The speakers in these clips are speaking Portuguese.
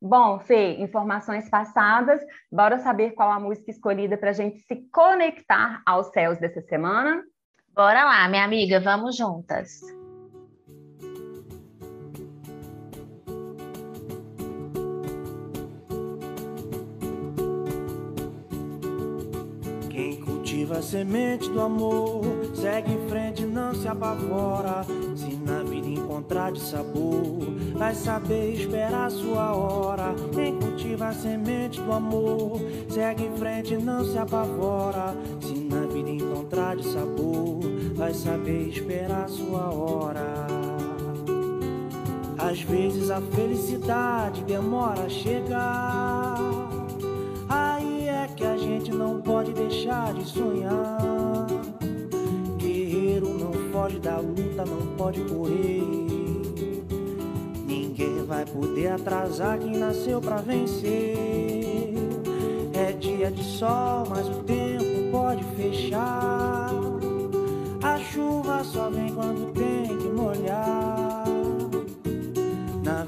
Bom, Fê, informações passadas, bora saber qual a música escolhida para a gente se conectar aos céus dessa semana? Bora lá, minha amiga, vamos juntas. Cultiva a semente do amor, segue em frente, não se apavora. Se na vida encontrar de sabor, vai saber esperar sua hora. Quem cultiva a semente do amor, segue em frente, não se apavora. Se na vida encontrar de sabor, vai saber esperar sua hora. Às vezes a felicidade demora a chegar. Não pode deixar de sonhar. Guerreiro não foge da luta, não pode correr vai poder atrasar quem nasceu pra vencer. É dia de sol, mas o tempo pode fechar. A chuva só vem quando tem que molhar.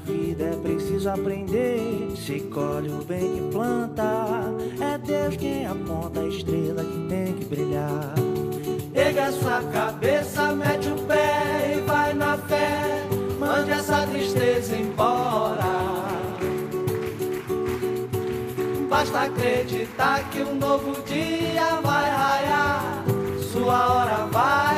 Vida é preciso aprender. Se colhe o bem que planta. É Deus quem aponta a estrela que tem que brilhar. Pega sua cabeça, mete o pé e vai na fé mande essa tristeza embora. Basta acreditar que um novo dia vai raiar, sua hora vai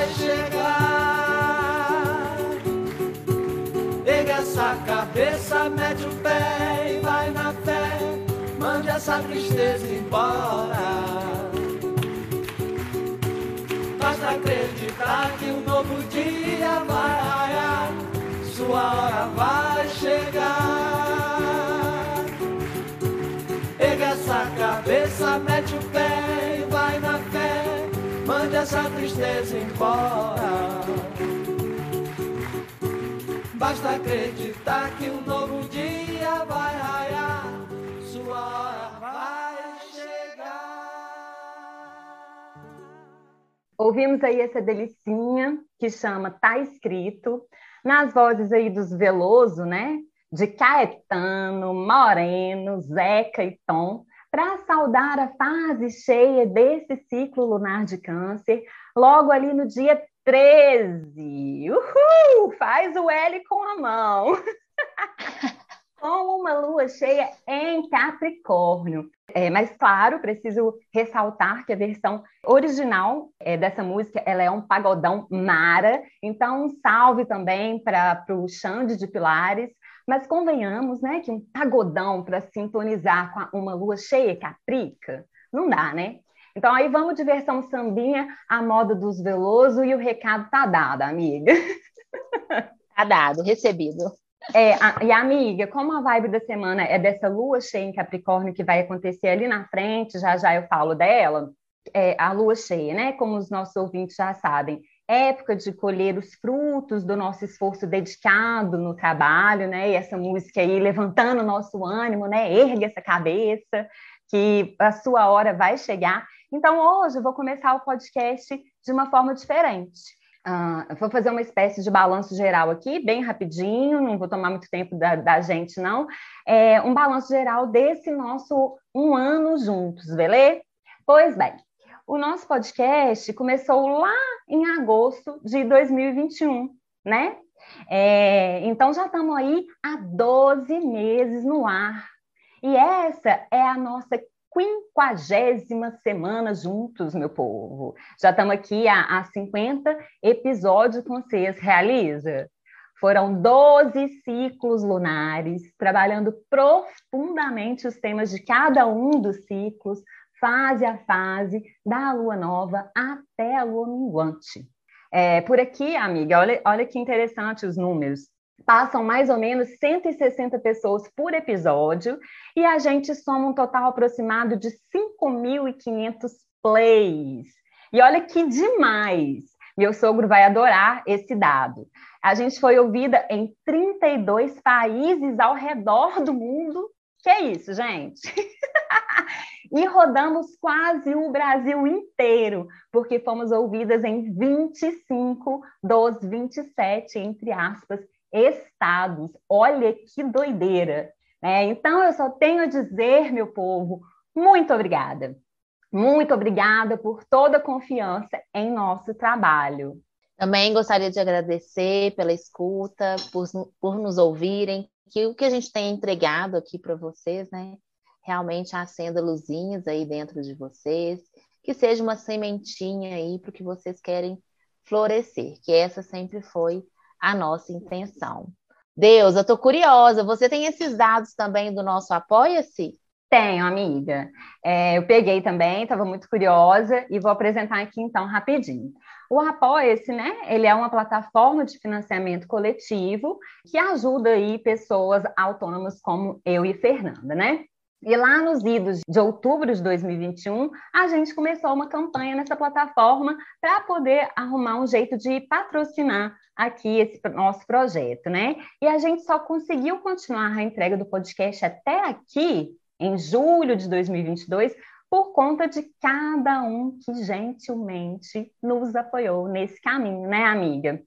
cabeça, mete o pé e vai na fé, mande essa tristeza embora. Basta acreditar que um novo dia vai raiar sua hora vai chegar. Pega essa cabeça, mete o pé e vai na fé. Mande essa tristeza embora. Basta acreditar que um novo dia vai raiar. Sua hora vai chegar. Ouvimos aí essa delicinha que chama Tá Escrito nas vozes aí dos Veloso, né? De Caetano, Moreno, Zeca e Tom, para saudar a fase cheia desse ciclo lunar de câncer, logo ali no dia 13. Uhul! Faz o L com a mão. com uma lua cheia em Capricórnio. É, mas, claro, preciso ressaltar que a versão original é, dessa música ela é um pagodão mara, então um salve também para o Xande de Pilares, mas convenhamos né, que um pagodão para sintonizar com uma lua cheia caprica, não dá, né? Então aí vamos de versão sambinha, a moda dos Veloso e o recado tá dado, amiga. Tá dado, recebido. É, a, e amiga, como a vibe da semana é dessa lua cheia em Capricórnio que vai acontecer ali na frente, já já eu falo dela, é, a lua cheia, né? Como os nossos ouvintes já sabem, época de colher os frutos do nosso esforço dedicado no trabalho, né? E essa música aí levantando o nosso ânimo, né? Ergue essa cabeça, que a sua hora vai chegar. Então, hoje eu vou começar o podcast de uma forma diferente. Uh, vou fazer uma espécie de balanço geral aqui, bem rapidinho, não vou tomar muito tempo da, da gente, não. É, um balanço geral desse nosso um ano juntos, beleza? Pois bem, o nosso podcast começou lá em agosto de 2021, né? É, então já estamos aí há 12 meses no ar. E essa é a nossa quinquagésima semana juntos, meu povo. Já estamos aqui há, há 50 episódios com vocês. Realiza? Foram 12 ciclos lunares, trabalhando profundamente os temas de cada um dos ciclos, fase a fase, da lua nova até a lua minguante. É, por aqui, amiga, olha, olha que interessante os números. Passam mais ou menos 160 pessoas por episódio e a gente soma um total aproximado de 5.500 plays. E olha que demais! Meu sogro vai adorar esse dado. A gente foi ouvida em 32 países ao redor do mundo. Que é isso, gente? e rodamos quase o Brasil inteiro, porque fomos ouvidas em 25 dos 27, entre aspas, estados. Olha que doideira! Né? Então, eu só tenho a dizer, meu povo, muito obrigada. Muito obrigada por toda a confiança em nosso trabalho. Também gostaria de agradecer pela escuta, por, por nos ouvirem, que o que a gente tem entregado aqui para vocês, né? Realmente acenda luzinhas aí dentro de vocês, que seja uma sementinha aí para o que vocês querem florescer, que essa sempre foi a nossa intenção. Deus, eu estou curiosa. Você tem esses dados também do nosso Apoia-se? Tenho, amiga. É, eu peguei também, estava muito curiosa e vou apresentar aqui então rapidinho. O Apoia-se, né? Ele é uma plataforma de financiamento coletivo que ajuda aí pessoas autônomas como eu e Fernanda, né? E lá nos idos de outubro de 2021, a gente começou uma campanha nessa plataforma para poder arrumar um jeito de patrocinar aqui esse nosso projeto, né? E a gente só conseguiu continuar a entrega do podcast até aqui, em julho de 2022, por conta de cada um que gentilmente nos apoiou nesse caminho, né, amiga?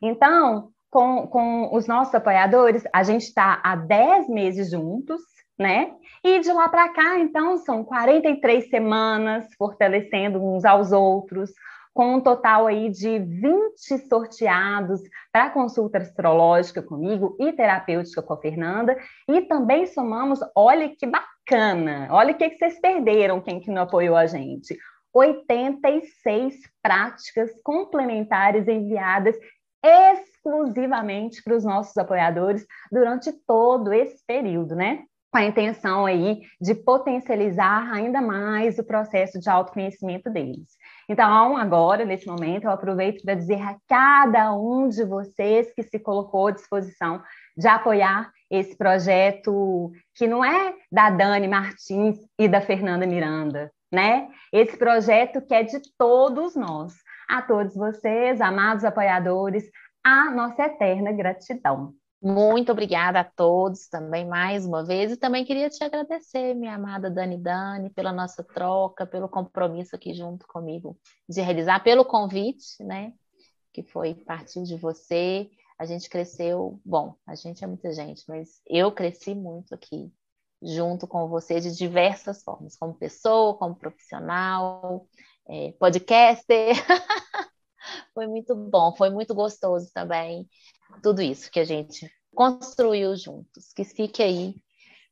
Então, com, com os nossos apoiadores, a gente está há 10 meses juntos, né? E de lá para cá, então, são 43 semanas fortalecendo uns aos outros, com um total aí de 20 sorteados para consulta astrológica comigo e terapêutica com a Fernanda. E também somamos, olha que bacana, olha o que, que vocês perderam, quem que não apoiou a gente. 86 práticas complementares enviadas exclusivamente para os nossos apoiadores durante todo esse período, né? Com a intenção aí de potencializar ainda mais o processo de autoconhecimento deles. Então, agora, nesse momento, eu aproveito para dizer a cada um de vocês que se colocou à disposição de apoiar esse projeto que não é da Dani Martins e da Fernanda Miranda, né? Esse projeto que é de todos nós. A todos vocês, amados apoiadores, a nossa eterna gratidão. Muito obrigada a todos também mais uma vez e também queria te agradecer, minha amada Dani Dani, pela nossa troca, pelo compromisso aqui junto comigo de realizar, pelo convite, né? Que foi partir de você. A gente cresceu, bom, a gente é muita gente, mas eu cresci muito aqui junto com você de diversas formas, como pessoa, como profissional, é, podcaster. foi muito bom, foi muito gostoso também tudo isso que a gente construiu juntos, que fique aí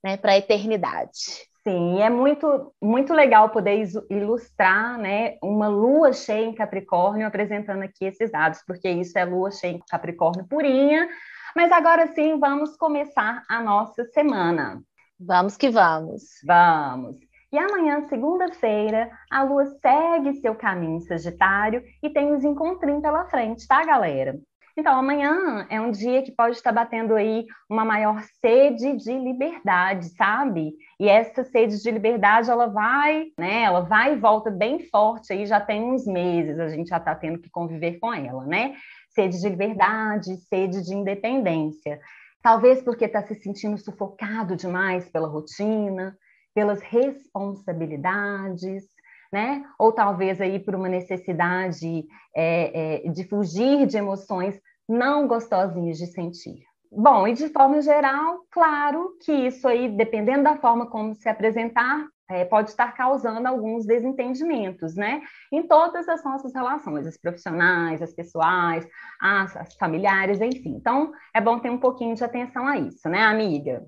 né, para a eternidade. Sim, é muito, muito legal poder ilustrar né, uma lua cheia em Capricórnio apresentando aqui esses dados, porque isso é lua cheia em Capricórnio purinha. Mas agora sim, vamos começar a nossa semana. Vamos que vamos. Vamos. E amanhã, segunda-feira, a Lua segue seu caminho Sagitário e tem os encontrinhos pela frente, tá, galera? Então, amanhã é um dia que pode estar batendo aí uma maior sede de liberdade, sabe? E essa sede de liberdade, ela vai, né? Ela vai e volta bem forte aí, já tem uns meses, a gente já está tendo que conviver com ela, né? Sede de liberdade, sede de independência. Talvez porque está se sentindo sufocado demais pela rotina, pelas responsabilidades, né? Ou talvez aí por uma necessidade é, é, de fugir de emoções não gostosinhas de sentir. Bom, e de forma geral, claro que isso aí, dependendo da forma como se apresentar, é, pode estar causando alguns desentendimentos, né? Em todas as nossas relações, as profissionais, as pessoais, as, as familiares, enfim. Então, é bom ter um pouquinho de atenção a isso, né, amiga?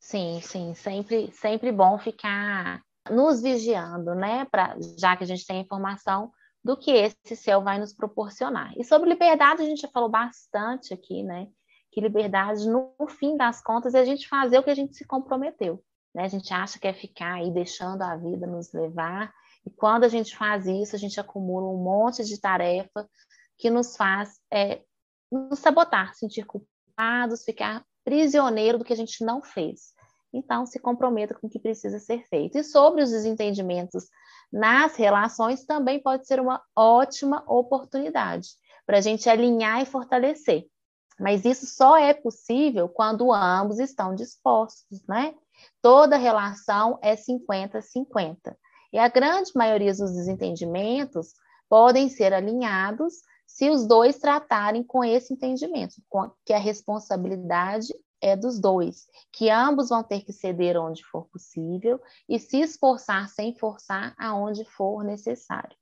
Sim, sim, sempre, sempre bom ficar nos vigiando, né? Pra, já que a gente tem informação do que esse céu vai nos proporcionar. E sobre liberdade, a gente já falou bastante aqui, né? que liberdade, no fim das contas, é a gente fazer o que a gente se comprometeu. Né? A gente acha que é ficar aí deixando a vida nos levar, e quando a gente faz isso, a gente acumula um monte de tarefa que nos faz é, nos sabotar, sentir culpados, ficar prisioneiro do que a gente não fez. Então, se comprometa com o que precisa ser feito. E sobre os desentendimentos nas relações, também pode ser uma ótima oportunidade para a gente alinhar e fortalecer. Mas isso só é possível quando ambos estão dispostos, né? Toda relação é 50-50. E a grande maioria dos desentendimentos podem ser alinhados se os dois tratarem com esse entendimento, que a responsabilidade é dos dois, que ambos vão ter que ceder onde for possível e se esforçar sem forçar aonde for necessário.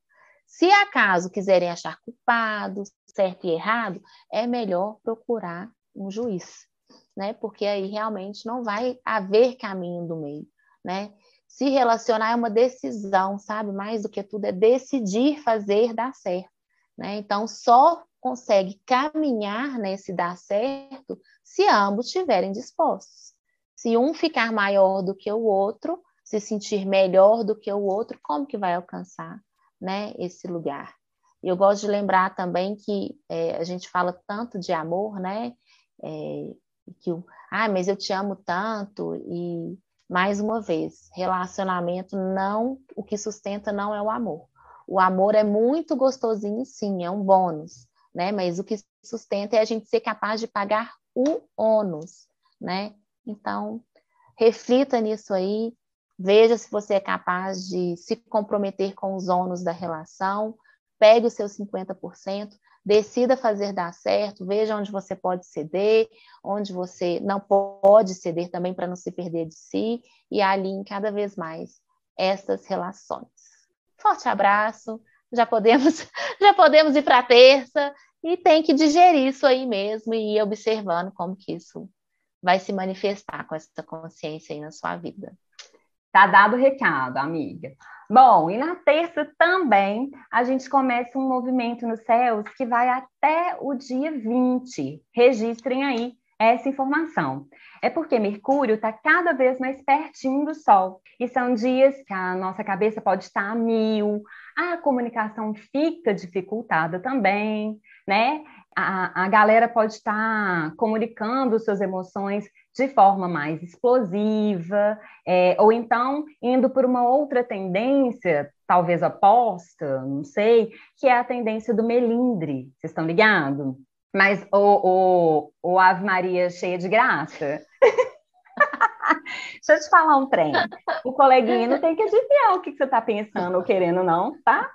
Se acaso quiserem achar culpados, certo e errado, é melhor procurar um juiz, né? Porque aí realmente não vai haver caminho do meio, né? Se relacionar é uma decisão, sabe? Mais do que tudo é decidir fazer dar certo, né? Então só consegue caminhar nesse dar certo se ambos estiverem dispostos. Se um ficar maior do que o outro, se sentir melhor do que o outro, como que vai alcançar, né, esse lugar? eu gosto de lembrar também que é, a gente fala tanto de amor, né? É, que o, ah, mas eu te amo tanto e mais uma vez, relacionamento não, o que sustenta não é o amor. O amor é muito gostosinho, sim, é um bônus, né? Mas o que sustenta é a gente ser capaz de pagar o ônus, né? Então, reflita nisso aí, veja se você é capaz de se comprometer com os ônus da relação, pegue os seus 50%, decida fazer dar certo, veja onde você pode ceder, onde você não pode ceder também para não se perder de si e alinhe cada vez mais essas relações. Forte abraço, já podemos, já podemos ir para terça e tem que digerir isso aí mesmo e ir observando como que isso vai se manifestar com essa consciência aí na sua vida. Tá dado o recado, amiga. Bom, e na terça também a gente começa um movimento nos céus que vai até o dia 20. Registrem aí essa informação. É porque Mercúrio está cada vez mais pertinho do Sol. E são dias que a nossa cabeça pode estar a mil, a comunicação fica dificultada também, né? A, a galera pode estar comunicando suas emoções de forma mais explosiva, é, ou então indo por uma outra tendência, talvez oposta, não sei, que é a tendência do melindre. Vocês estão ligados? Mas o, o, o Ave Maria cheia de graça. Deixa eu te falar um trem. O coleguinha não tem que adivinhar o que, você está pensando ou querendo, não, tá?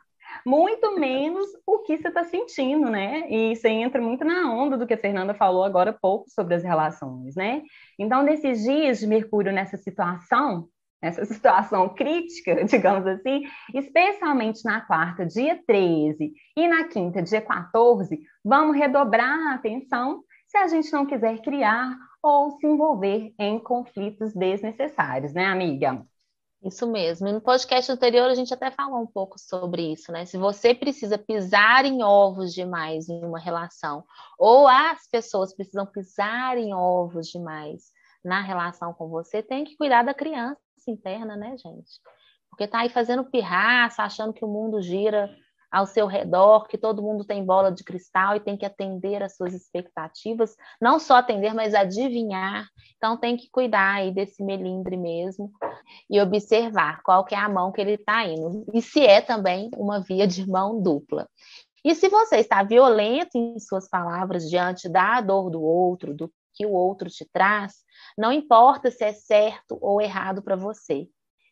muito menos o que você está sentindo, né? E você entra muito na onda do que a Fernanda falou agora há pouco sobre as relações, né? Então, nesses dias de Mercúrio nessa situação, nessa situação crítica, digamos assim, especialmente na quarta, dia 13, e na quinta, dia 14, vamos redobrar a atenção se a gente não quiser criar ou se envolver em conflitos desnecessários, né, amiga? Isso mesmo. E no podcast anterior a gente até falou um pouco sobre isso, né? Se você precisa pisar em ovos demais em uma relação, ou as pessoas precisam pisar em ovos demais na relação com você, tem que cuidar da criança interna, né, gente? Porque tá aí fazendo pirraça, achando que o mundo gira ao seu redor, que todo mundo tem bola de cristal e tem que atender às suas expectativas, não só atender, mas adivinhar. Então tem que cuidar aí desse melindre mesmo e observar qual que é a mão que ele está indo e se é também uma via de mão dupla. E se você está violento em suas palavras diante da dor do outro, do que o outro te traz, não importa se é certo ou errado para você.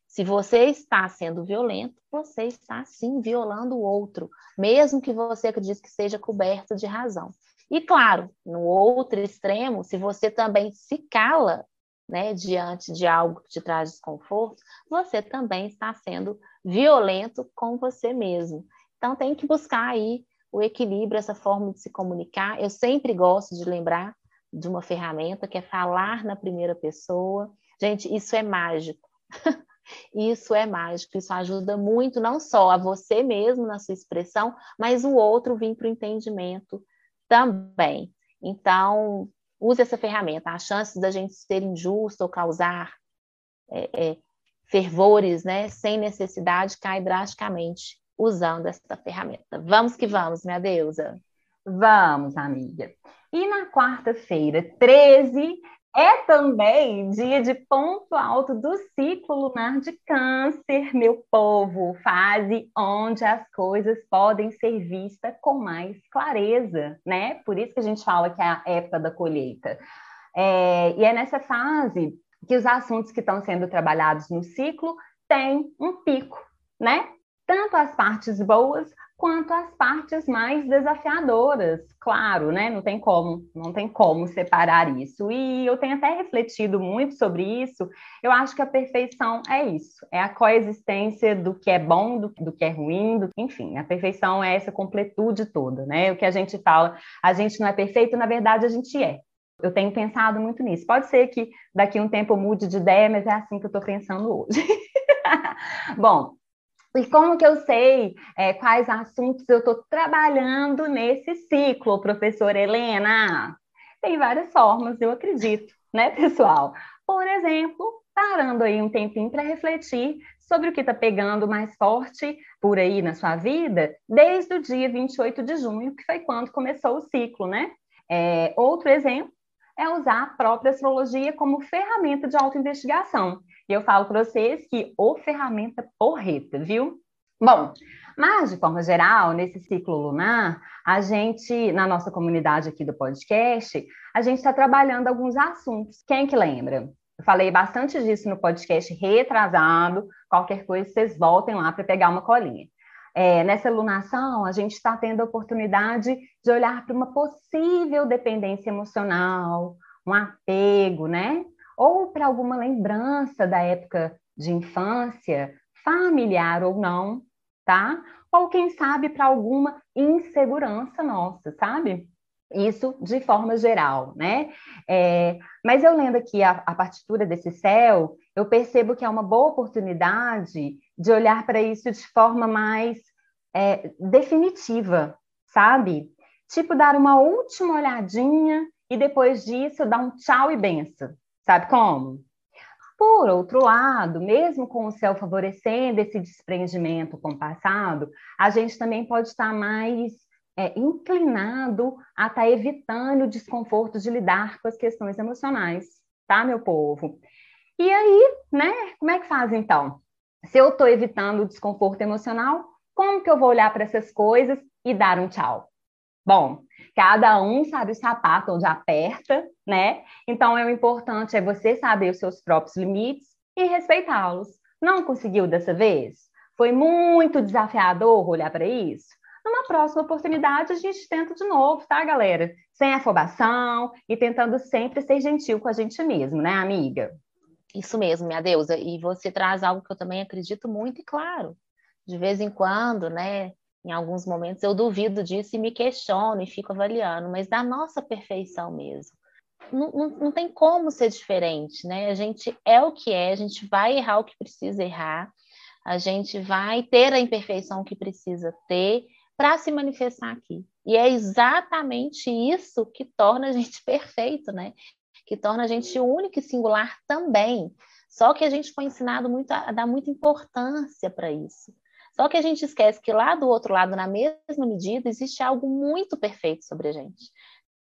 Se você está sendo violento, você está sim violando o outro, mesmo que você acredite que seja coberto de razão. E claro, no outro extremo, se você também se cala né, diante de algo que te traz desconforto, você também está sendo violento com você mesmo. Então tem que buscar aí o equilíbrio, essa forma de se comunicar. Eu sempre gosto de lembrar de uma ferramenta que é falar na primeira pessoa. Gente, isso é mágico. Isso é mágico, isso ajuda muito, não só a você mesmo na sua expressão, mas o outro vir para o entendimento também. Então, use essa ferramenta. As chances da gente ser injusto ou causar é, é, fervores né, sem necessidade cai drasticamente usando essa ferramenta. Vamos que vamos, minha deusa. Vamos, amiga. E na quarta-feira, 13, é também dia de ponto alto do ciclo lunar de Câncer, meu povo, fase onde as coisas podem ser vistas com mais clareza, né? Por isso que a gente fala que é a época da colheita. É, e é nessa fase que os assuntos que estão sendo trabalhados no ciclo têm um pico, né? Tanto as partes boas quanto as partes mais desafiadoras, claro, né? Não tem como, não tem como separar isso. E eu tenho até refletido muito sobre isso. Eu acho que a perfeição é isso, é a coexistência do que é bom, do, do que é ruim, do, enfim, a perfeição é essa completude toda, né? O que a gente fala, a gente não é perfeito, na verdade a gente é. Eu tenho pensado muito nisso. Pode ser que daqui a um tempo eu mude de ideia, mas é assim que eu estou pensando hoje. Bom, e como que eu sei é, quais assuntos eu estou trabalhando nesse ciclo, professora Helena? Tem várias formas, eu acredito, né, pessoal? Por exemplo, parando aí um tempinho para refletir sobre o que está pegando mais forte por aí na sua vida, desde o dia 28 de junho, que foi quando começou o ciclo, né? É, outro exemplo é usar a própria astrologia como ferramenta de autoinvestigação. E eu falo para vocês que o ferramenta porreta, viu? Bom, mas de forma geral, nesse ciclo lunar, a gente, na nossa comunidade aqui do podcast, a gente está trabalhando alguns assuntos. Quem que lembra? Eu falei bastante disso no podcast retrasado. Qualquer coisa, vocês voltem lá para pegar uma colinha. É, nessa lunação, a gente está tendo a oportunidade de olhar para uma possível dependência emocional, um apego, né? Ou para alguma lembrança da época de infância, familiar ou não, tá? Ou quem sabe para alguma insegurança nossa, sabe? Isso de forma geral, né? É, mas eu lendo aqui a, a partitura desse céu, eu percebo que é uma boa oportunidade de olhar para isso de forma mais é, definitiva, sabe? Tipo, dar uma última olhadinha e depois disso dar um tchau e benção. Sabe como? Por outro lado, mesmo com o céu favorecendo esse desprendimento com o passado, a gente também pode estar mais é, inclinado a estar evitando o desconforto de lidar com as questões emocionais, tá, meu povo? E aí, né, como é que faz então? Se eu estou evitando o desconforto emocional, como que eu vou olhar para essas coisas e dar um tchau? Bom, cada um sabe o sapato onde aperta, né? Então, é o importante é você saber os seus próprios limites e respeitá-los. Não conseguiu dessa vez? Foi muito desafiador olhar para isso? Numa próxima oportunidade, a gente tenta de novo, tá, galera? Sem afobação e tentando sempre ser gentil com a gente mesmo, né, amiga? Isso mesmo, minha deusa. E você traz algo que eu também acredito muito, e claro, de vez em quando, né? Em alguns momentos eu duvido disso e me questiono e fico avaliando, mas da nossa perfeição mesmo. Não, não, não, tem como ser diferente, né? A gente é o que é, a gente vai errar o que precisa errar, a gente vai ter a imperfeição que precisa ter para se manifestar aqui. E é exatamente isso que torna a gente perfeito, né? Que torna a gente único e singular também. Só que a gente foi ensinado muito a, a dar muita importância para isso. Só que a gente esquece que lá do outro lado, na mesma medida, existe algo muito perfeito sobre a gente.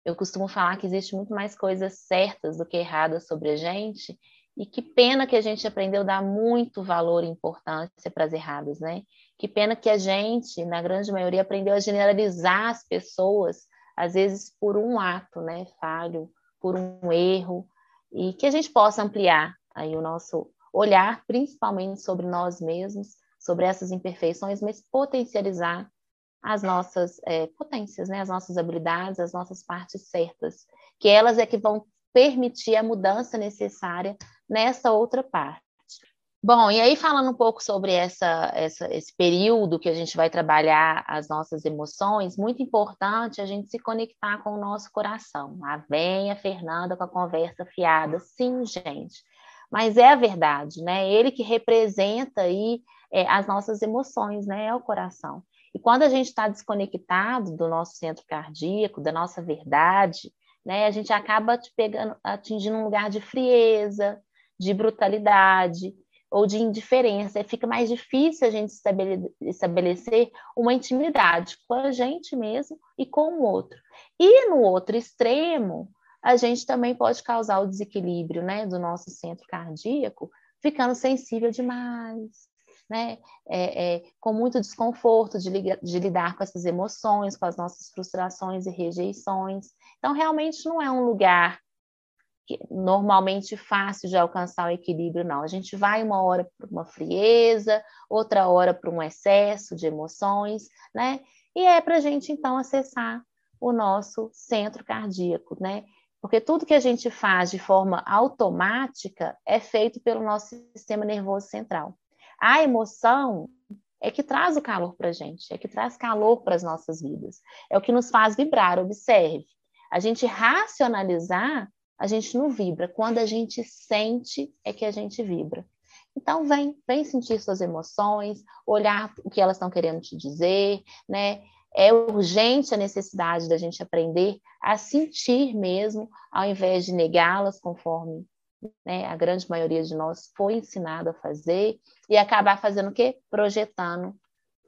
Eu costumo falar que existe muito mais coisas certas do que erradas sobre a gente, e que pena que a gente aprendeu a dar muito valor e importância para as erradas, né? Que pena que a gente, na grande maioria, aprendeu a generalizar as pessoas, às vezes por um ato, né, falho, por um erro, e que a gente possa ampliar aí o nosso olhar principalmente sobre nós mesmos, sobre essas imperfeições, mas potencializar as nossas é, potências, né? as nossas habilidades, as nossas partes certas, que elas é que vão permitir a mudança necessária nessa outra parte. Bom, e aí falando um pouco sobre essa, essa, esse período que a gente vai trabalhar as nossas emoções, muito importante a gente se conectar com o nosso coração. A venha Fernanda com a conversa fiada, sim, gente. Mas é a verdade, né? Ele que representa aí é, as nossas emoções, né? É o coração. E quando a gente está desconectado do nosso centro cardíaco, da nossa verdade, né? A gente acaba pegando, atingindo um lugar de frieza, de brutalidade ou de indiferença. E fica mais difícil a gente estabelecer uma intimidade com a gente mesmo e com o outro. E no outro extremo, a gente também pode causar o desequilíbrio né, do nosso centro cardíaco, ficando sensível demais, né? É, é, com muito desconforto de, de, lidar com essas emoções, com as nossas frustrações e rejeições. Então, realmente não é um lugar normalmente fácil de alcançar o equilíbrio, não. A gente vai uma hora para uma frieza, outra hora para um excesso de emoções, né? E é para a gente, então, acessar o nosso centro cardíaco, né? Porque tudo que a gente faz de forma automática é feito pelo nosso sistema nervoso central. A emoção é que traz o calor para a gente, é que traz calor para as nossas vidas, é o que nos faz vibrar. Observe, a gente racionalizar, a gente não vibra. Quando a gente sente, é que a gente vibra. Então, vem, vem sentir suas emoções, olhar o que elas estão querendo te dizer, né? É urgente a necessidade da gente aprender a sentir mesmo, ao invés de negá-las, conforme né, a grande maioria de nós foi ensinado a fazer, e acabar fazendo o quê? Projetando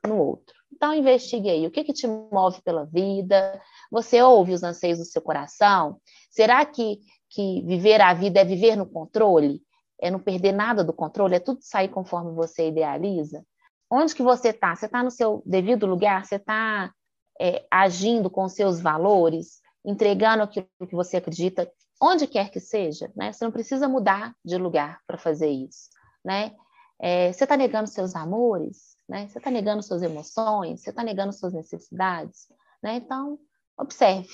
no outro. Então, investigue aí o que, que te move pela vida. Você ouve os anseios do seu coração? Será que, que viver a vida é viver no controle? É não perder nada do controle? É tudo sair conforme você idealiza? Onde que você está? Você está no seu devido lugar? Você está é, agindo com seus valores? Entregando aquilo que você acredita onde quer que seja, né? Você não precisa mudar de lugar para fazer isso, né? É, você está negando seus amores, né? Você está negando suas emoções, você está negando suas necessidades, né? Então, observe,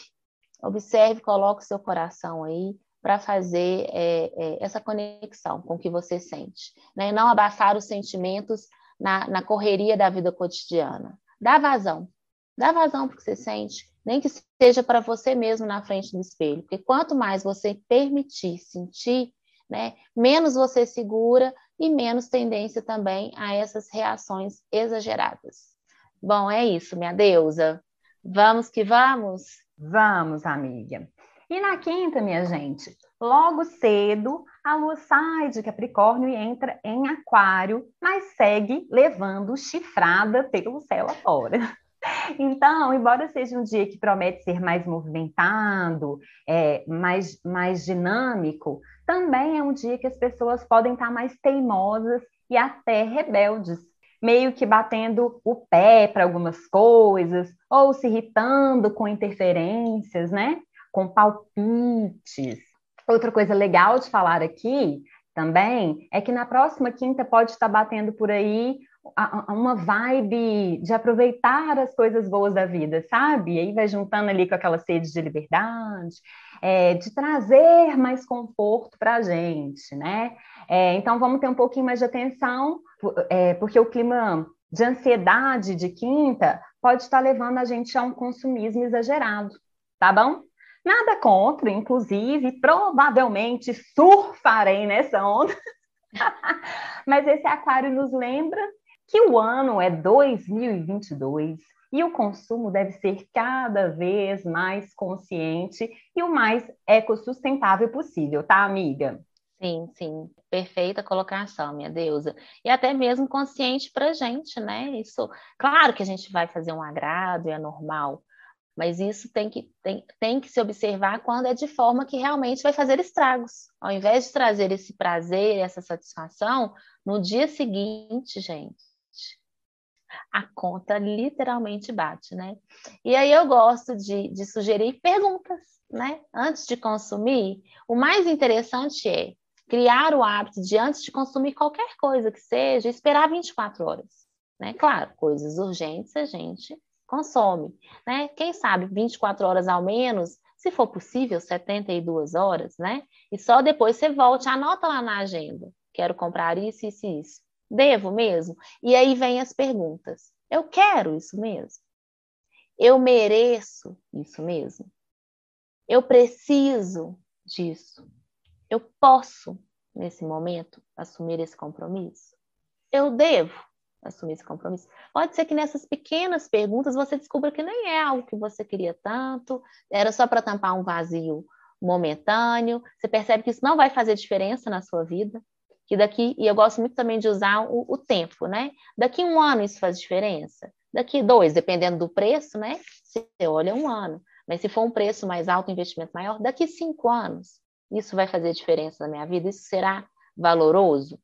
observe, coloque o seu coração aí para fazer é, é, essa conexão com o que você sente, né? Não abafar os sentimentos na, na correria da vida cotidiana. Dá vazão, dá vazão para o que você sente, nem que seja para você mesmo na frente do espelho, porque quanto mais você permitir sentir, né, menos você segura e menos tendência também a essas reações exageradas. Bom, é isso, minha deusa. Vamos que vamos? Vamos, amiga. E na quinta, minha gente, logo cedo, a lua sai de Capricórnio e entra em Aquário, mas segue levando chifrada pelo céu afora. Então, embora seja um dia que promete ser mais movimentado, é, mais, mais dinâmico, também é um dia que as pessoas podem estar mais teimosas e até rebeldes, meio que batendo o pé para algumas coisas, ou se irritando com interferências, né? Com palpites. Outra coisa legal de falar aqui também é que na próxima quinta pode estar batendo por aí uma vibe de aproveitar as coisas boas da vida, sabe? E aí vai juntando ali com aquela sede de liberdade, é, de trazer mais conforto para a gente, né? É, então vamos ter um pouquinho mais de atenção, é, porque o clima de ansiedade de quinta pode estar levando a gente a um consumismo exagerado, tá bom? Nada contra, inclusive, provavelmente surfarei nessa onda. Mas esse aquário nos lembra que o ano é 2022 e o consumo deve ser cada vez mais consciente e o mais ecossustentável possível, tá, amiga? Sim, sim, perfeita colocação, minha deusa. E até mesmo consciente para gente, né? Isso, claro que a gente vai fazer um agrado, é normal, mas isso tem que, tem, tem que se observar quando é de forma que realmente vai fazer estragos. Ao invés de trazer esse prazer, essa satisfação, no dia seguinte, gente, a conta literalmente bate, né? E aí eu gosto de, de sugerir perguntas, né? Antes de consumir, o mais interessante é criar o hábito de, antes de consumir qualquer coisa que seja, esperar 24 horas. Né? Claro, coisas urgentes a gente consome. Né? Quem sabe 24 horas ao menos, se for possível, 72 horas, né? E só depois você volte, anota lá na agenda. Quero comprar isso, isso e isso. Devo mesmo? E aí vem as perguntas. Eu quero isso mesmo? Eu mereço isso mesmo? Eu preciso disso? Eu posso, nesse momento, assumir esse compromisso? Eu devo assumir esse compromisso? Pode ser que nessas pequenas perguntas você descubra que nem é algo que você queria tanto, era só para tampar um vazio momentâneo. Você percebe que isso não vai fazer diferença na sua vida, que daqui, e eu gosto muito também de usar o, o tempo, né? Daqui um ano isso faz diferença. Daqui dois, dependendo do preço, né? Você olha um ano. Mas se for um preço mais alto, investimento maior, daqui cinco anos, isso vai fazer diferença na minha vida? Isso será valoroso?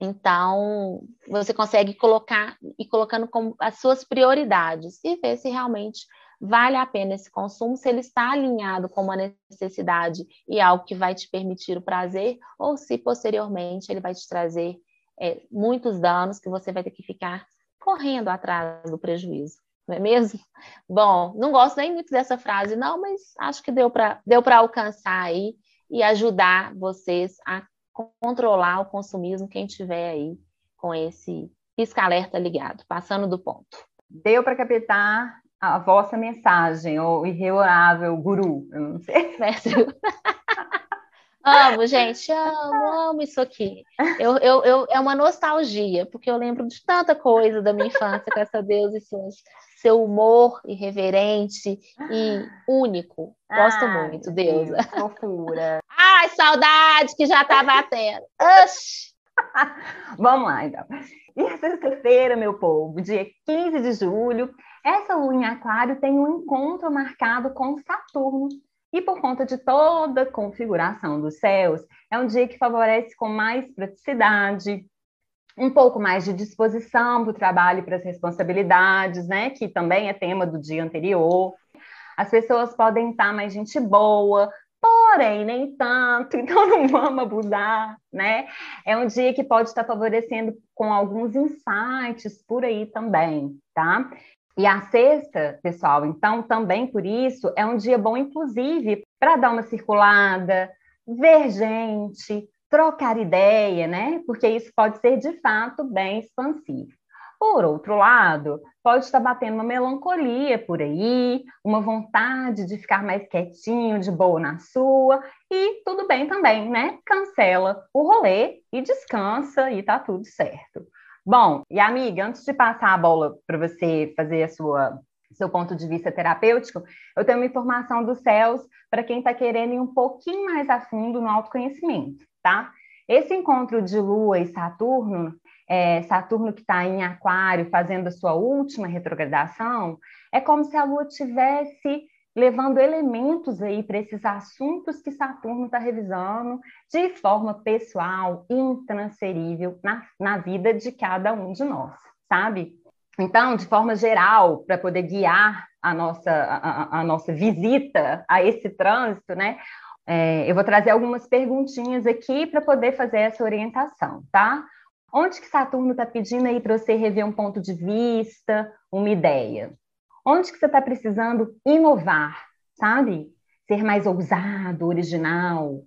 Então, você consegue colocar e colocando como as suas prioridades e ver se realmente vale a pena esse consumo, se ele está alinhado com uma necessidade e algo que vai te permitir o prazer, ou se posteriormente ele vai te trazer é, muitos danos que você vai ter que ficar correndo atrás do prejuízo, não é mesmo? Bom, não gosto nem muito dessa frase, não, mas acho que deu para deu alcançar aí e ajudar vocês a controlar o consumismo, quem tiver aí com esse pisca-alerta ligado, passando do ponto. Deu para captar a vossa mensagem, o irreorável guru, eu não sei. amo, gente, amo, amo isso aqui. Eu, eu, eu, é uma nostalgia, porque eu lembro de tanta coisa da minha infância com essa deusa e seus, seu humor irreverente e único. Gosto ah, muito, deusa. Deus, fofura. Ai, saudade que já tá batendo. Oxi. Vamos lá, então. E sexta-feira, meu povo, dia 15 de julho, essa lua em Aquário tem um encontro marcado com Saturno. E por conta de toda a configuração dos céus, é um dia que favorece com mais praticidade, um pouco mais de disposição para o trabalho e para as responsabilidades, né? Que também é tema do dia anterior. As pessoas podem estar mais gente boa, porém nem tanto, então não vamos abusar, né? É um dia que pode estar favorecendo com alguns insights por aí também, tá? E a sexta, pessoal, então também por isso é um dia bom, inclusive, para dar uma circulada, ver gente, trocar ideia, né? Porque isso pode ser de fato bem expansivo. Por outro lado, pode estar batendo uma melancolia por aí, uma vontade de ficar mais quietinho, de boa na sua, e tudo bem também, né? Cancela o rolê e descansa e tá tudo certo. Bom, e amiga, antes de passar a bola para você fazer a sua seu ponto de vista terapêutico, eu tenho uma informação dos céus para quem está querendo ir um pouquinho mais a fundo no autoconhecimento, tá? Esse encontro de Lua e Saturno, é, Saturno que está em Aquário fazendo a sua última retrogradação, é como se a Lua tivesse levando elementos aí para esses assuntos que Saturno está revisando de forma pessoal, intransferível na, na vida de cada um de nós, sabe? Então, de forma geral, para poder guiar a nossa, a, a, nossa visita a esse trânsito, né? É, eu vou trazer algumas perguntinhas aqui para poder fazer essa orientação, tá? Onde que Saturno está pedindo aí para você rever um ponto de vista, uma ideia? Onde que você está precisando inovar, sabe? Ser mais ousado, original.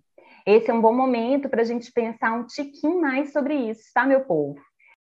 Esse é um bom momento para a gente pensar um tiquinho mais sobre isso, tá, meu povo?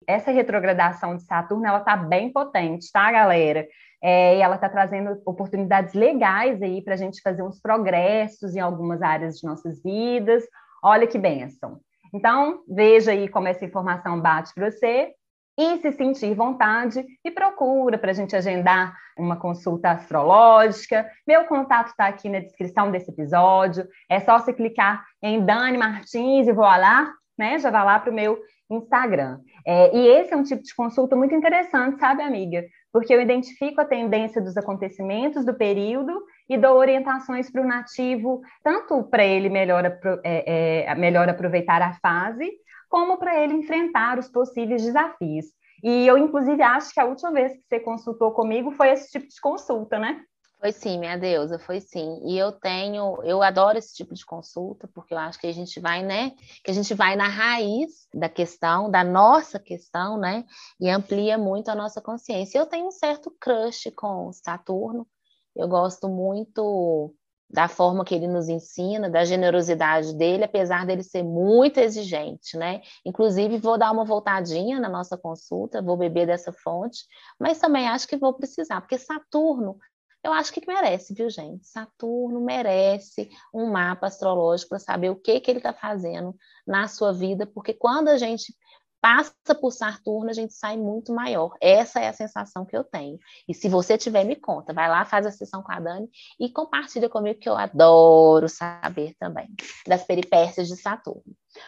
Essa retrogradação de Saturno, ela tá bem potente, tá, galera? É, e ela está trazendo oportunidades legais aí para a gente fazer uns progressos em algumas áreas de nossas vidas. Olha que bênção. Então, veja aí como essa informação bate para você e se sentir vontade e procura para a gente agendar uma consulta astrológica. Meu contato está aqui na descrição desse episódio. É só você clicar em Dani Martins e vou lá, né? Já vai lá para o meu Instagram. É, e esse é um tipo de consulta muito interessante, sabe, amiga? Porque eu identifico a tendência dos acontecimentos do período e dou orientações para o nativo, tanto para ele melhor, é, é, melhor aproveitar a fase, como para ele enfrentar os possíveis desafios. E eu, inclusive, acho que a última vez que você consultou comigo foi esse tipo de consulta, né? Foi sim, minha deusa, foi sim. E eu tenho, eu adoro esse tipo de consulta, porque eu acho que a gente vai, né? Que a gente vai na raiz da questão, da nossa questão, né? E amplia muito a nossa consciência. Eu tenho um certo crush com Saturno. Eu gosto muito da forma que ele nos ensina, da generosidade dele, apesar dele ser muito exigente, né? Inclusive, vou dar uma voltadinha na nossa consulta, vou beber dessa fonte, mas também acho que vou precisar, porque Saturno, eu acho que merece, viu, gente? Saturno merece um mapa astrológico para saber o que, que ele está fazendo na sua vida, porque quando a gente passa por Saturno, a gente sai muito maior. Essa é a sensação que eu tenho. E se você tiver, me conta. Vai lá, faz a sessão com a Dani e compartilha comigo, que eu adoro saber também das peripécias de Saturno.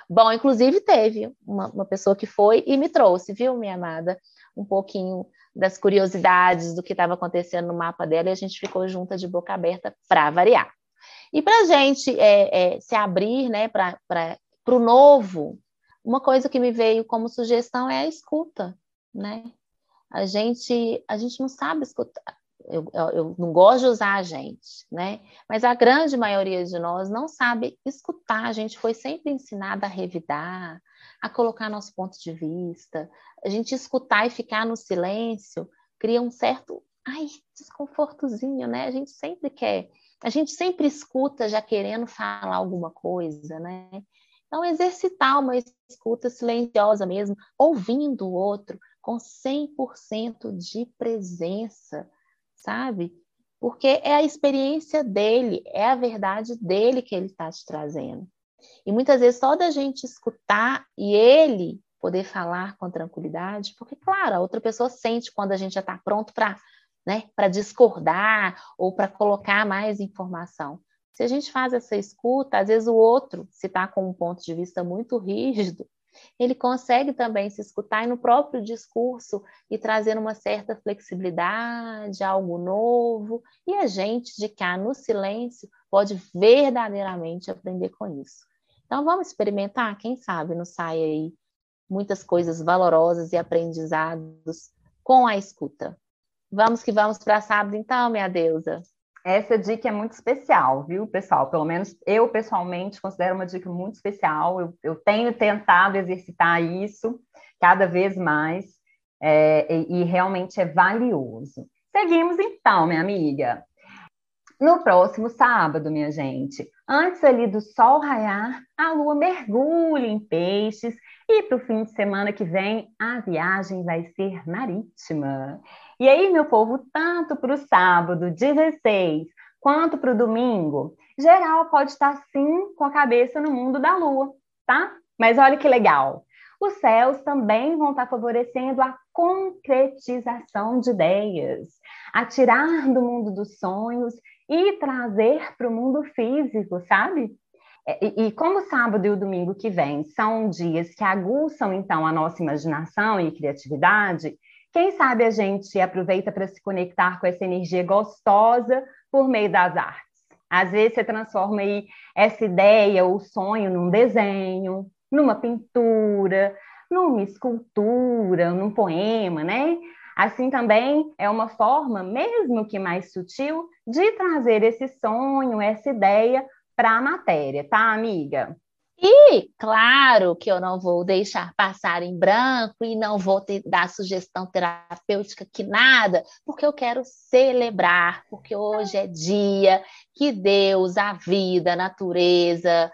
Bom, inclusive teve uma, uma pessoa que foi e me trouxe, viu, minha amada, um pouquinho das curiosidades do que estava acontecendo no mapa dela e a gente ficou junta de boca aberta para variar. E para a gente é, é, se abrir né, para o novo, uma coisa que me veio como sugestão é a escuta, né? A gente, a gente não sabe escutar. Eu, eu, não gosto de usar a gente, né? Mas a grande maioria de nós não sabe escutar. A gente foi sempre ensinada a revidar, a colocar nosso ponto de vista. A gente escutar e ficar no silêncio cria um certo, ai, desconfortozinho, né? A gente sempre quer, a gente sempre escuta já querendo falar alguma coisa, né? Então, exercitar uma escuta silenciosa mesmo, ouvindo o outro com 100% de presença, sabe? Porque é a experiência dele, é a verdade dele que ele está te trazendo. E muitas vezes só da gente escutar e ele poder falar com tranquilidade, porque, claro, a outra pessoa sente quando a gente já está pronto para né, discordar ou para colocar mais informação. Se a gente faz essa escuta, às vezes o outro, se está com um ponto de vista muito rígido, ele consegue também se escutar e no próprio discurso e trazer uma certa flexibilidade, algo novo, e a gente de cá no silêncio pode verdadeiramente aprender com isso. Então vamos experimentar, quem sabe não sai aí muitas coisas valorosas e aprendizados com a escuta. Vamos que vamos para sábado então, minha deusa. Essa dica é muito especial, viu, pessoal? Pelo menos eu, pessoalmente, considero uma dica muito especial. Eu, eu tenho tentado exercitar isso cada vez mais é, e, e realmente é valioso. Seguimos então, minha amiga. No próximo sábado, minha gente, antes ali do sol raiar, a lua mergulha em peixes e para o fim de semana que vem a viagem vai ser marítima. E aí, meu povo, tanto para o sábado 16 quanto para o domingo, geral pode estar sim com a cabeça no mundo da lua, tá? Mas olha que legal. Os céus também vão estar favorecendo a concretização de ideias, a tirar do mundo dos sonhos e trazer para o mundo físico, sabe? É, e, como o sábado e o domingo que vem são dias que aguçam então a nossa imaginação e criatividade, quem sabe a gente aproveita para se conectar com essa energia gostosa por meio das artes. Às vezes você transforma aí essa ideia, o sonho, num desenho, numa pintura, numa escultura, num poema, né? Assim também é uma forma, mesmo que mais sutil, de trazer esse sonho, essa ideia para a matéria, tá, amiga? E claro que eu não vou deixar passar em branco e não vou ter, dar sugestão terapêutica que nada, porque eu quero celebrar, porque hoje é dia que Deus, a vida, a natureza,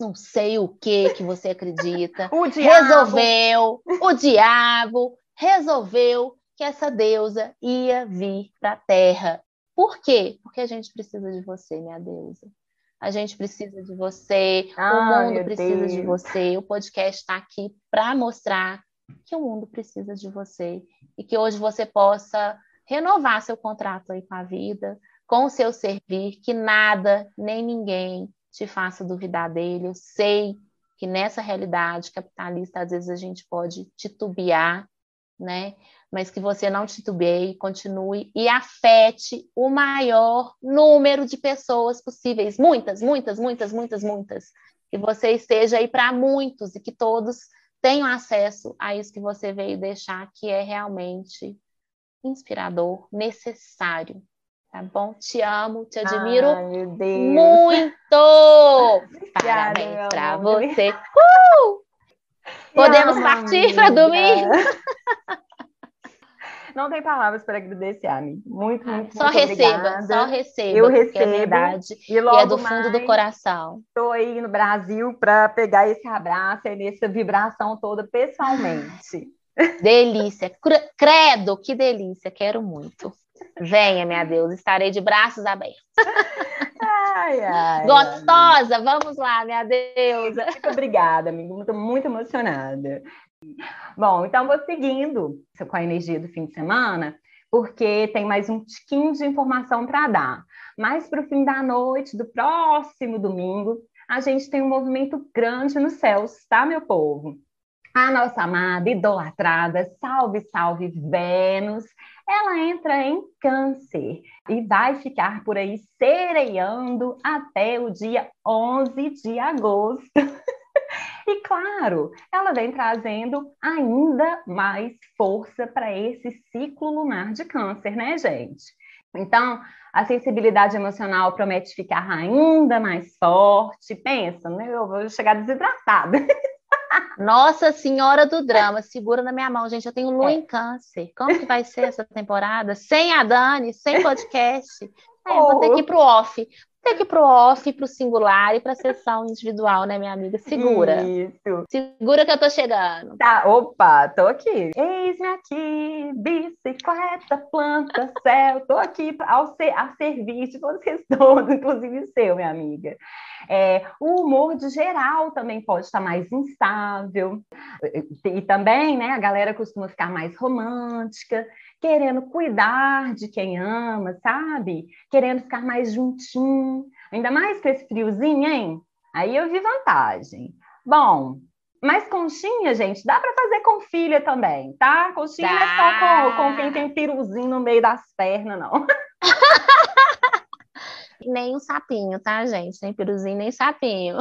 não sei o que que você acredita, o resolveu, o diabo resolveu que essa deusa ia vir para a Terra. Por quê? Porque a gente precisa de você, minha deusa. A gente precisa de você, ah, o mundo precisa Deus. de você. O podcast está aqui para mostrar que o mundo precisa de você e que hoje você possa renovar seu contrato aí com a vida, com o seu servir, que nada nem ninguém te faça duvidar dele. Eu sei que nessa realidade capitalista às vezes a gente pode titubear, né? mas que você não titubeie, continue e afete o maior número de pessoas possíveis. Muitas, muitas, muitas, muitas, muitas. Que você esteja aí para muitos e que todos tenham acesso a isso que você veio deixar, que é realmente inspirador, necessário Tá bom? Te amo, te admiro Ai, muito! Parabéns para você. Uh! Podemos partir para domingo? Não tem palavras para agradecer, amiga. Muito, muito, Só muito receba, obrigada. só receba. Eu porque recebo. É verdade. E E logo é do fundo do coração. Estou aí no Brasil para pegar esse abraço e nessa vibração toda pessoalmente. Delícia. Cre- Credo, que delícia. Quero muito. Venha, minha Deus, estarei de braços abertos. Ai, ai. Gostosa, vamos lá, minha deusa. Muito obrigada, amiga. Muito, muito emocionada. Bom, então vou seguindo com a energia do fim de semana, porque tem mais um tiquinho de informação para dar. Mas para o fim da noite do próximo domingo, a gente tem um movimento grande nos céus, tá, meu povo? A nossa amada, idolatrada, salve, salve Vênus, ela entra em câncer e vai ficar por aí sereando até o dia 11 de agosto. E claro, ela vem trazendo ainda mais força para esse ciclo lunar de câncer, né, gente? Então, a sensibilidade emocional promete ficar ainda mais forte. Pensa, né? Eu vou chegar desidratada. Nossa Senhora do Drama, segura na minha mão, gente. Eu tenho lua É. em câncer. Como que vai ser essa temporada? Sem a Dani, sem podcast. É, vou ter que ir pro off. Ter que ir pro off, pro singular e pra sessão individual, né, minha amiga? Segura. Isso. Segura que eu tô chegando. Tá, opa, tô aqui. Eis-me aqui, bicicleta, planta, céu. Tô aqui ao ser, a serviço de vocês todos, inclusive seu, minha amiga. É, o humor de geral também pode estar mais instável. E, e também, né, a galera costuma ficar mais romântica, querendo cuidar de quem ama, sabe? Querendo ficar mais juntinho. Ainda mais com esse friozinho, hein? Aí eu vi vantagem. Bom, mas conchinha, gente, dá para fazer com filha também, tá? Conchinha não é só com, com quem tem piruzinho no meio das pernas, não. Nem um sapinho, tá, gente? Nem peruzinho, nem sapinho.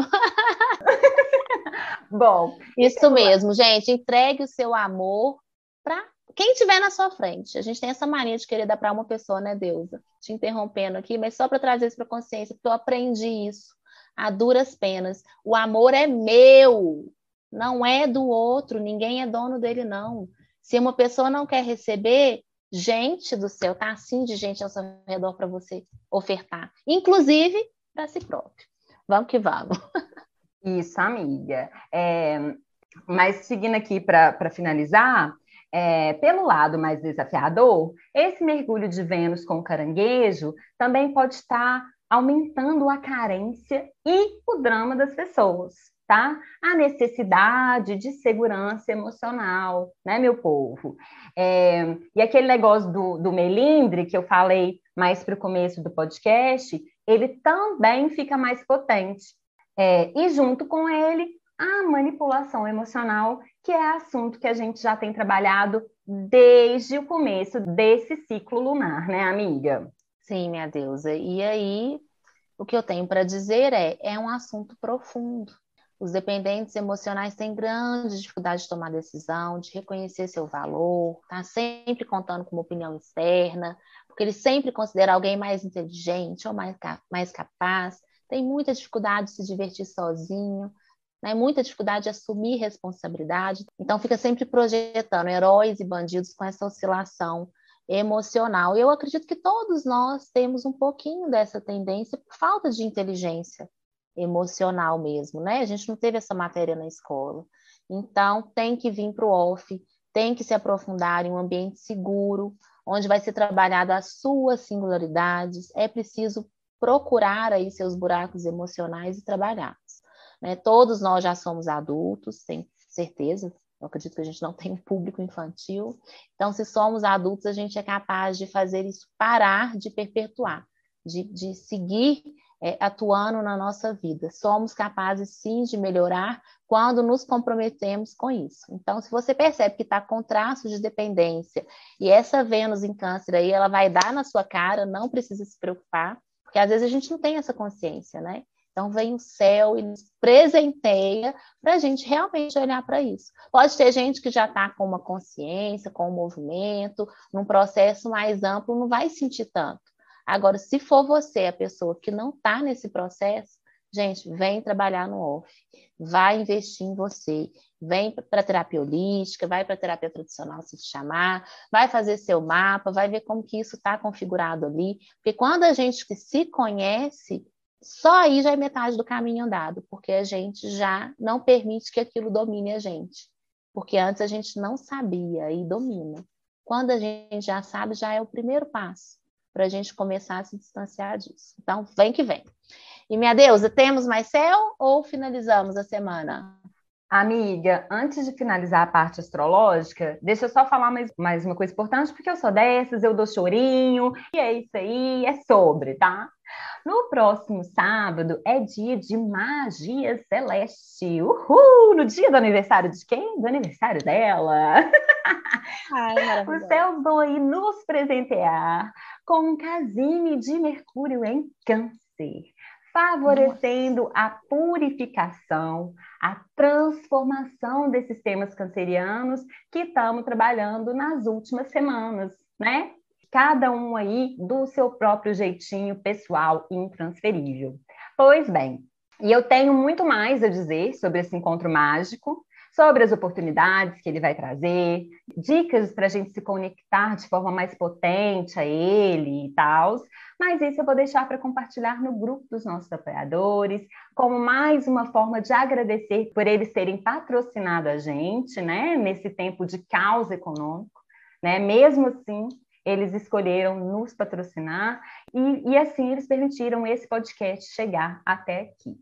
Bom, Isso mesmo, gente. Entregue o seu amor para quem tiver na sua frente. A gente tem essa mania de querer dar para uma pessoa, né, Deusa? Te interrompendo aqui, mas só para trazer isso para consciência, porque eu aprendi isso a duras penas. O amor é meu, não é do outro. Ninguém é dono dele, não. Se uma pessoa não quer receber, gente do céu, tá assim de gente ao seu redor para você ofertar, inclusive para si próprio. Vamos que vamos. Isso, amiga. É, mas seguindo aqui para finalizar, é, pelo lado mais desafiador, esse mergulho de Vênus com caranguejo também pode estar aumentando a carência e o drama das pessoas, tá? A necessidade de segurança emocional, né, meu povo? É, e aquele negócio do, do melindre que eu falei mais para o começo do podcast, ele também fica mais potente. É, e junto com ele, a manipulação emocional, que é assunto que a gente já tem trabalhado desde o começo desse ciclo lunar, né, amiga? Sim, minha deusa. E aí, o que eu tenho para dizer é, é um assunto profundo. Os dependentes emocionais têm grande dificuldade de tomar decisão, de reconhecer seu valor, tá sempre contando com uma opinião externa, porque eles sempre consideram alguém mais inteligente ou mais, mais capaz, tem muita dificuldade de se divertir sozinho, né? muita dificuldade de assumir responsabilidade, então fica sempre projetando heróis e bandidos com essa oscilação emocional. Eu acredito que todos nós temos um pouquinho dessa tendência por falta de inteligência emocional mesmo, né? A gente não teve essa matéria na escola. Então, tem que vir para o off, tem que se aprofundar em um ambiente seguro, onde vai ser trabalhada as suas singularidades. É preciso procurar aí seus buracos emocionais e trabalhá-los. Né? Todos nós já somos adultos, sem certeza, eu acredito que a gente não tem um público infantil. Então, se somos adultos, a gente é capaz de fazer isso parar de perpetuar, de, de seguir é, atuando na nossa vida. Somos capazes, sim, de melhorar quando nos comprometemos com isso. Então, se você percebe que está com traços de dependência e essa Vênus em câncer aí, ela vai dar na sua cara, não precisa se preocupar, porque às vezes a gente não tem essa consciência, né? Então vem o céu e nos presenteia para a gente realmente olhar para isso. Pode ter gente que já está com uma consciência, com um movimento, num processo mais amplo, não vai sentir tanto. Agora, se for você a pessoa que não está nesse processo, gente, vem trabalhar no off, vai investir em você, vem para terapia holística, vai para terapia tradicional se chamar, vai fazer seu mapa, vai ver como que isso está configurado ali, porque quando a gente se conhece, só aí já é metade do caminho andado, porque a gente já não permite que aquilo domine a gente. Porque antes a gente não sabia e domina. Quando a gente já sabe, já é o primeiro passo para a gente começar a se distanciar disso. Então, vem que vem. E minha deusa, temos mais céu ou finalizamos a semana? Amiga, antes de finalizar a parte astrológica, deixa eu só falar mais, mais uma coisa importante, porque eu sou dessas, eu dou chorinho, e é isso aí, é sobre, tá? No próximo sábado é dia de magia celeste. Uhul! No dia do aniversário de quem? Do aniversário dela. Ai, Os céus vão aí nos presentear com um casime de Mercúrio em Câncer favorecendo Nossa. a purificação, a transformação desses temas cancerianos que estamos trabalhando nas últimas semanas, né? Cada um aí do seu próprio jeitinho pessoal e intransferível. Pois bem, e eu tenho muito mais a dizer sobre esse encontro mágico, sobre as oportunidades que ele vai trazer, dicas para a gente se conectar de forma mais potente a ele e tal. Mas isso eu vou deixar para compartilhar no grupo dos nossos apoiadores, como mais uma forma de agradecer por eles terem patrocinado a gente, né, nesse tempo de caos econômico, né? Mesmo assim, eles escolheram nos patrocinar e, e assim eles permitiram esse podcast chegar até aqui.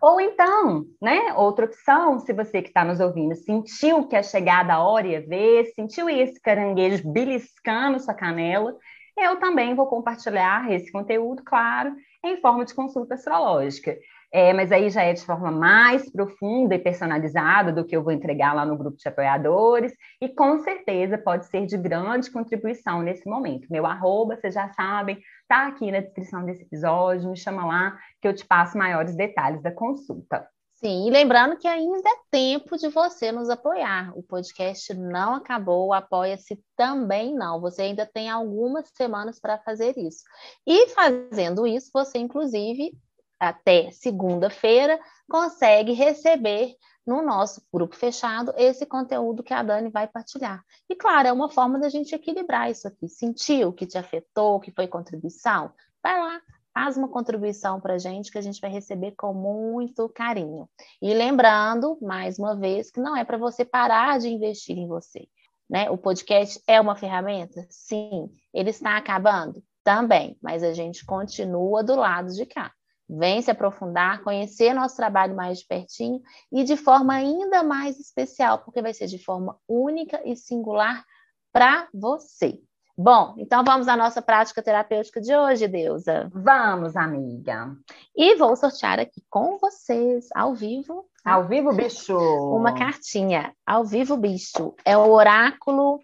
Ou então, né, outra opção, se você que está nos ouvindo sentiu que a chegada a hora ia ver, sentiu esse caranguejo beliscando sua canela, eu também vou compartilhar esse conteúdo, claro, em forma de consulta astrológica. É, mas aí já é de forma mais profunda e personalizada do que eu vou entregar lá no grupo de apoiadores, e com certeza pode ser de grande contribuição nesse momento. Meu arroba, vocês já sabem, está aqui na descrição desse episódio, me chama lá que eu te passo maiores detalhes da consulta. Sim, e lembrando que ainda é tempo de você nos apoiar. O podcast não acabou, apoia-se também não. Você ainda tem algumas semanas para fazer isso. E fazendo isso, você, inclusive, até segunda-feira, consegue receber no nosso grupo fechado esse conteúdo que a Dani vai partilhar. E claro, é uma forma da gente equilibrar isso aqui. Sentiu que te afetou, que foi contribuição? Vai lá, faz uma contribuição para a gente que a gente vai receber com muito carinho. E lembrando, mais uma vez, que não é para você parar de investir em você. Né? O podcast é uma ferramenta? Sim. Ele está acabando? Também, mas a gente continua do lado de cá. Vem se aprofundar, conhecer nosso trabalho mais de pertinho e de forma ainda mais especial, porque vai ser de forma única e singular para você. Bom, então vamos à nossa prática terapêutica de hoje, Deusa. Vamos, amiga. E vou sortear aqui com vocês, ao vivo. Ao vivo, bicho. Uma cartinha. Ao vivo, bicho. É o oráculo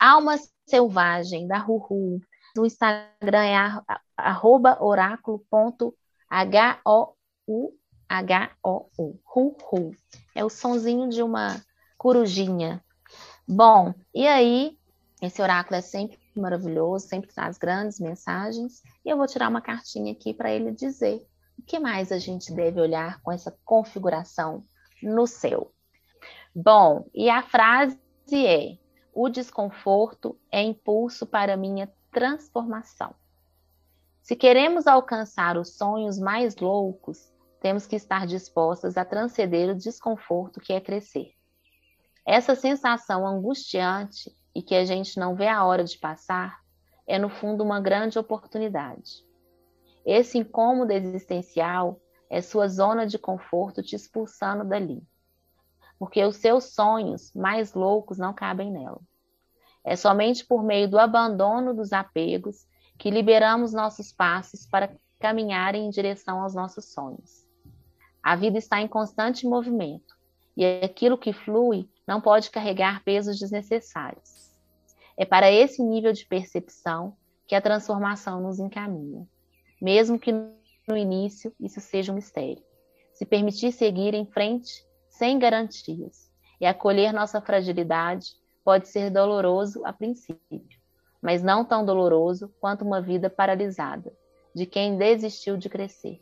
Alma Selvagem, da Ruhu. Do Instagram é arroba oráculo.hou. H-O-U. Ruhu. É o sonzinho de uma corujinha. Bom, e aí esse oráculo é sempre maravilhoso, sempre traz grandes mensagens. E eu vou tirar uma cartinha aqui para ele dizer o que mais a gente deve olhar com essa configuração no céu. Bom, e a frase é: o desconforto é impulso para minha transformação. Se queremos alcançar os sonhos mais loucos, temos que estar dispostas a transcender o desconforto que é crescer. Essa sensação angustiante e que a gente não vê a hora de passar, é no fundo uma grande oportunidade. Esse incômodo existencial é sua zona de conforto te expulsando dali, porque os seus sonhos mais loucos não cabem nela. É somente por meio do abandono dos apegos que liberamos nossos passos para caminhar em direção aos nossos sonhos. A vida está em constante movimento e aquilo que flui não pode carregar pesos desnecessários. É para esse nível de percepção que a transformação nos encaminha, mesmo que no início isso seja um mistério. Se permitir seguir em frente sem garantias e acolher nossa fragilidade pode ser doloroso a princípio, mas não tão doloroso quanto uma vida paralisada, de quem desistiu de crescer.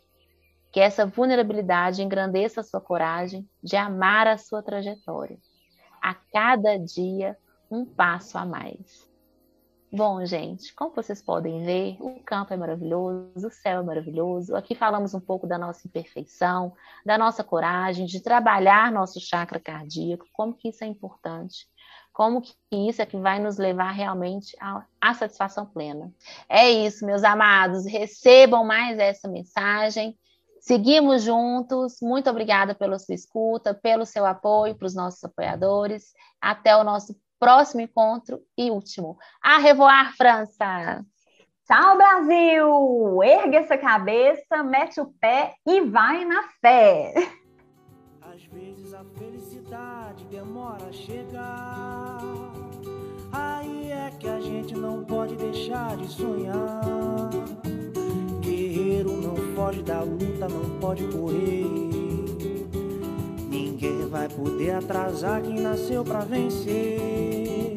Que essa vulnerabilidade engrandeça a sua coragem de amar a sua trajetória. A cada dia, um passo a mais. Bom, gente, como vocês podem ver, o campo é maravilhoso, o céu é maravilhoso. Aqui falamos um pouco da nossa imperfeição, da nossa coragem de trabalhar nosso chakra cardíaco, como que isso é importante, como que isso é que vai nos levar realmente à, à satisfação plena. É isso, meus amados, recebam mais essa mensagem. Seguimos juntos. Muito obrigada pela sua escuta, pelo seu apoio para os nossos apoiadores. Até o nosso próximo encontro e último. A revoar, França! Tchau, Brasil! Erga essa cabeça, mete o pé e vai na fé! Às vezes a felicidade demora a chegar. Que a gente não pode deixar de sonhar. Guerreiro não foge da luta, não pode correr vai poder atrasar quem nasceu pra vencer.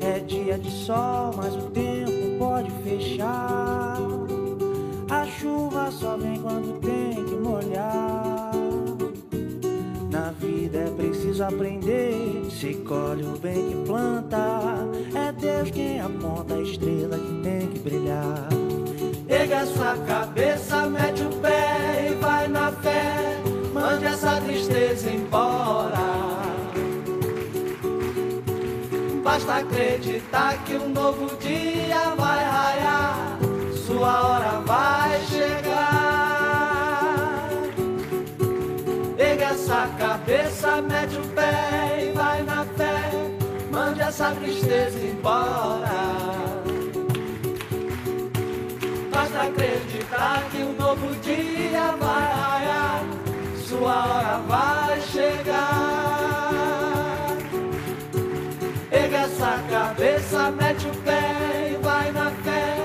É dia de sol, mas o tempo pode fechar. A chuva só vem quando tem que molhar. Na vida é preciso aprender. Se colhe o bem que planta. É Deus quem aponta a estrela que tem que brilhar. Pega sua cabeça, mete o pé e vai na fé mande essa tristeza embora. Basta acreditar que um novo dia vai raiar, sua hora vai tristeza embora. Basta acreditar que um novo dia vai raiar sua hora vai chegar. Pega essa cabeça, mete o pé e vai na fé.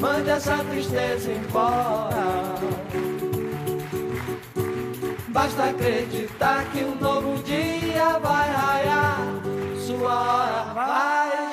Mande essa tristeza embora. Basta acreditar que um novo What a fire.